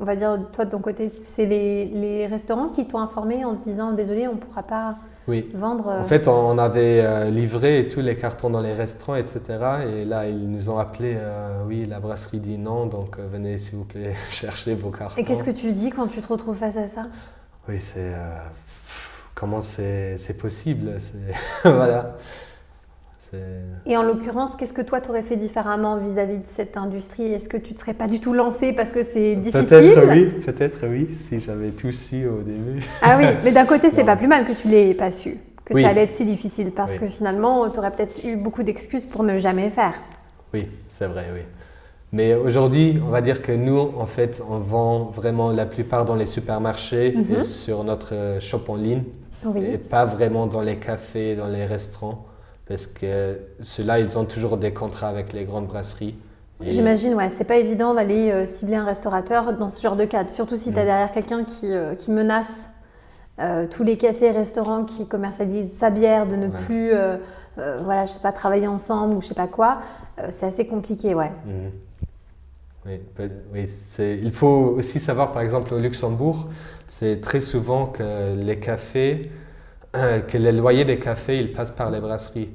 On va dire, toi de ton côté, c'est les, les restaurants qui t'ont informé en te disant désolé, on ne pourra pas Oui. vendre. euh, En fait, on avait euh, livré tous les cartons dans les restaurants, etc. Et là, ils nous ont appelé, euh, oui, la brasserie dit non, donc euh, venez s'il vous plaît <laughs> chercher vos cartons. Et qu'est-ce que tu dis quand tu te retrouves face à ça? Oui, c'est... euh, comment c'est possible? <laughs> Voilà. C'est... Et en l'occurrence, qu'est-ce que toi t'aurais fait différemment vis-à-vis de cette industrie? Est-ce que tu ne serais pas du tout lancé parce que c'est difficile? Peut-être oui, peut-être oui, si j'avais tout su au début. Ah oui, mais d'un côté, c'est pas plus mal que tu l'aies pas su, que Oui. ça allait être si difficile parce Oui. que finalement, tu aurais peut-être eu beaucoup d'excuses pour ne jamais faire. Oui, c'est vrai, oui. Mais aujourd'hui, on va dire que nous, en fait, on vend vraiment la plupart dans les supermarchés Mhm. et sur notre euh, shop en ligne. et pas vraiment dans les cafés, dans les restaurants, parce que ceux-là, ils ont toujours des contrats avec les grandes brasseries. Et- J'imagine, ouais, c'est pas évident d'aller euh, cibler un restaurateur dans ce genre de cadre, surtout si tu as derrière quelqu'un qui, euh, qui menace euh, tous les cafés et restaurants qui commercialisent sa bière de ne Ouais. plus, euh, voilà, je sais pas, travailler ensemble ou je sais pas quoi. C'est assez compliqué, ouais. Mhm. Oui, il faut aussi savoir, par exemple, au Luxembourg, c'est très souvent que les cafés, que les loyers des cafés, ils passent par les brasseries.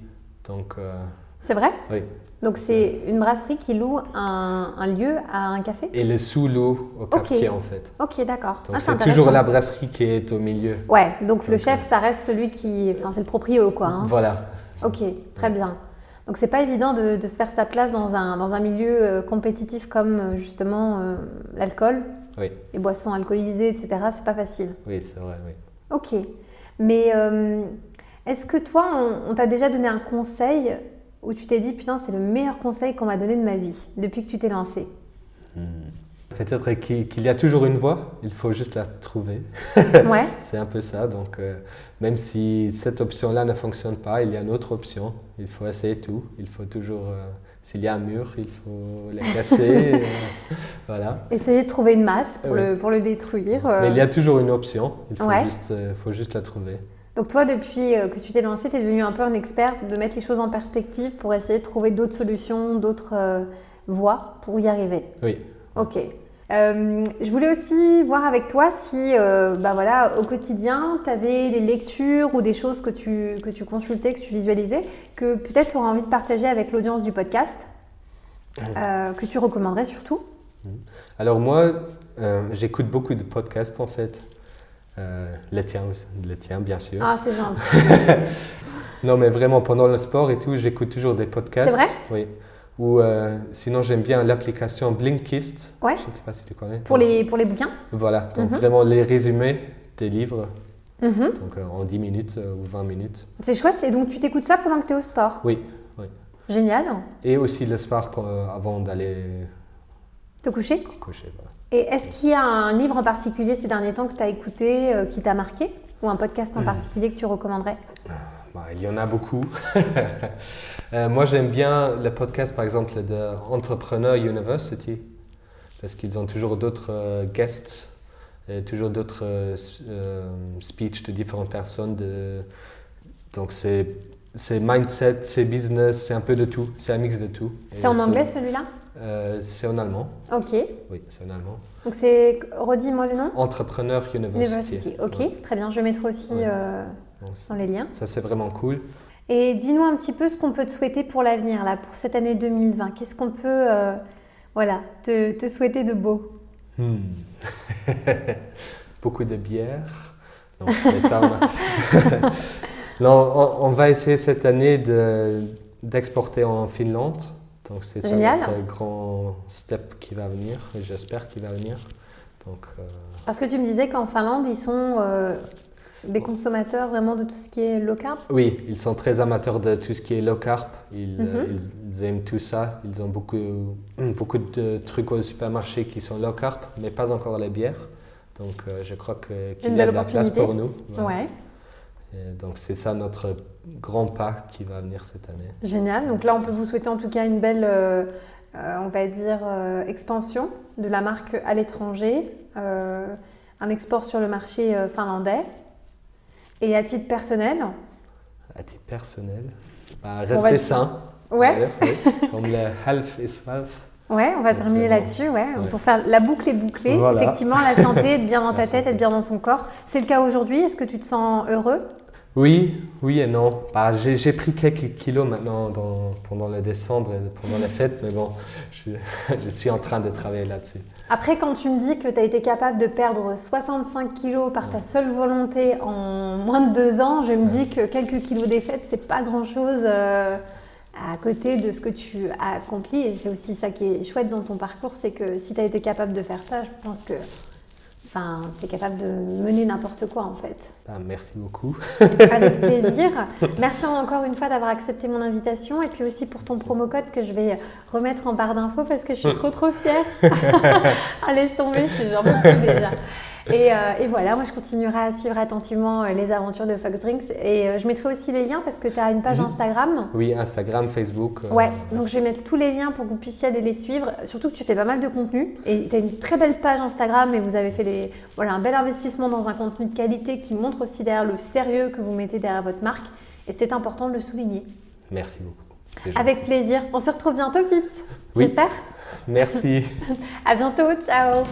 Donc, euh, C'est vrai? oui. Donc c'est une brasserie qui loue un, un lieu à un café? Et le sous-loup au cafetier, en fait. Ok, d'accord. Donc, Ah, c'est toujours la brasserie qui est au milieu. Ouais, donc le chef, euh, ça reste celui qui. Enfin, c'est le proprio, quoi. hein. Voilà. Ok, très bien. Donc c'est pas évident de, de se faire sa place dans un, dans un milieu euh, compétitif comme euh, justement euh, l'alcool, Oui, les boissons alcoolisées, etc. C'est pas facile. oui c'est vrai, oui. Ok. Mais euh, est-ce que toi, on, on t'a déjà donné un conseil où tu t'es dit putain, c'est le meilleur conseil qu'on m'a donné de ma vie depuis que tu t'es lancé Peut-être qu'il qu'il y a toujours une voie, il faut juste la trouver. <laughs> Ouais. <laughs> C'est un peu ça. Donc, euh, même si cette option-là ne fonctionne pas, il y a une autre option. Il faut essayer tout. Il faut toujours euh, s'il y a un mur, il faut le casser. <laughs> euh, voilà. Essayer de trouver une masse pour, Ouais. le, pour le détruire. euh. Mais il y a toujours une option, il faut, Ouais. juste, euh, faut juste la trouver. Donc toi, depuis que tu t'es lancé, tu es devenu un peu un expert de mettre les choses en perspective pour essayer de trouver d'autres solutions, d'autres euh, voies pour y arriver. Oui. Ok. Euh, je voulais aussi voir avec toi si, euh, bah voilà, au quotidien, tu avais des lectures ou des choses que tu, que tu consultais, que tu visualisais, que peut-être tu aurais envie de partager avec l'audience du podcast, euh, que tu recommanderais surtout. Alors moi, euh, j'écoute beaucoup de podcasts en fait. Les tiens les tiens bien sûr. Ah, c'est gentil. <laughs> Non mais vraiment pendant le sport et tout, j'écoute toujours des podcasts. C'est vrai? Oui. Ou euh, sinon j'aime bien l'application Blinkist. Ouais. Je ne sais pas si tu connais. Pour les, pour les bouquins Voilà, donc Mhm. vraiment les résumés des livres, Mhm. donc euh, en 10 minutes euh, ou 20 minutes. C'est chouette. Et donc, tu t'écoutes ça pendant que tu es au sport Oui. Génial. Et aussi le sport pour, avant d'aller Te coucher coucher. voilà. Et est-ce qu'il y a un livre en particulier ces derniers temps que tu as écouté, qui t'a marqué? Ou un podcast en Mhm. particulier que tu recommanderais? Bah, il y en a beaucoup. <laughs> Euh, moi, j'aime bien le podcast, par exemple, de Entrepreneur University, parce qu'ils ont toujours d'autres euh, guests, et toujours d'autres euh, speeches de différentes personnes. De... Donc, c'est c'est mindset, c'est business, c'est un peu de tout, c'est un mix de tout. C'est en anglais celui-là? Euh, C'est en allemand, Ok. oui, c'est en allemand. Donc c'est, redis-moi le nom Entrepreneur University. University. Ok, Ouais. très bien. Je mettrai aussi Ouais. euh, dans les liens. ça, c'est vraiment cool. Et dis-nous un petit peu ce qu'on peut te souhaiter pour l'avenir, là, pour cette année 2020. Qu'est-ce qu'on peut euh, voilà, te, te souhaiter de beau Hmm. <laughs> Beaucoup de bière. Non, mais ça, on a- <laughs> non, on, on va essayer cette année de- d'exporter en Finlande. Donc c'est ça notre grand step qui va venir, et j'espère qu'il va venir. Donc euh, Parce que tu me disais qu'en Finlande, ils sont euh, des consommateurs vraiment de tout ce qui est low carb oui, ils sont très amateurs de tout ce qui est low carb. Ils, Mhm. euh, ils- ils aiment tout ça. Ils ont beaucoup, beaucoup de trucs au supermarché qui sont low carb, mais pas encore les bières. Donc euh, je crois qu'il Une y a de la place pour nous. Voilà. Ouais, Et donc c'est ça notre grand pas qui va venir cette année. génial. Donc là, on peut vous souhaiter en tout cas une belle, euh, on va dire, euh, expansion de la marque à l'étranger, un export sur le marché finlandais. Et à titre personnel, À titre personnel, bah, rester sain. ouais, oui. Comme le health is wealth. Ouais, on va Donc, terminer là-dessus, ouais. ouais. Pour faire la boucle est bouclée. Voilà. Effectivement, la santé, être bien dans <laughs> ta tête, être bien dans ton corps. C'est le cas aujourd'hui. Est-ce que tu te sens heureux? Oui, oui et non. Bah, j'ai j'ai pris quelques kilos maintenant dans- pendant le décembre et pendant les fêtes, mais bon, je, <laughs> je suis en train de travailler là-dessus. Après, quand tu me dis que tu as été capable de perdre 65 kilos par ta seule volonté en moins de deux ans, je me dis que quelques kilos défaites, c'est pas grand-chose euh, à côté de ce que tu as accompli. Et c'est aussi ça qui est chouette dans ton parcours, c'est que si tu as été capable de faire ça, je pense que enfin, tu es capable de mener n'importe quoi en fait. Bah, merci beaucoup. <laughs> Avec plaisir. Merci encore une fois d'avoir accepté mon invitation et puis aussi pour ton promo code que je vais remettre en barre d'infos parce que je suis trop trop fière. <laughs> <laughs> ah, laisse tomber, je suis- peux plus déjà. Et, euh, et voilà, moi je continuerai à suivre attentivement euh, les aventures de Fox Drinks et euh, je mettrai aussi les liens parce que tu as une page Mhm. Instagram. non Oui, Instagram, Facebook. euh, Ouais, donc je vais mettre tous les liens pour que vous puissiez aller les suivre. Surtout que tu fais pas mal de contenu et tu as une très belle page Instagram et vous avez fait des, voilà, un bel investissement dans un contenu de qualité qui montre aussi derrière le sérieux que vous mettez derrière votre marque. Et c'est important de le souligner. Merci beaucoup. Avec plaisir. On se retrouve bientôt, Pete. Oui. J'espère. Merci. <laughs> À bientôt. Ciao.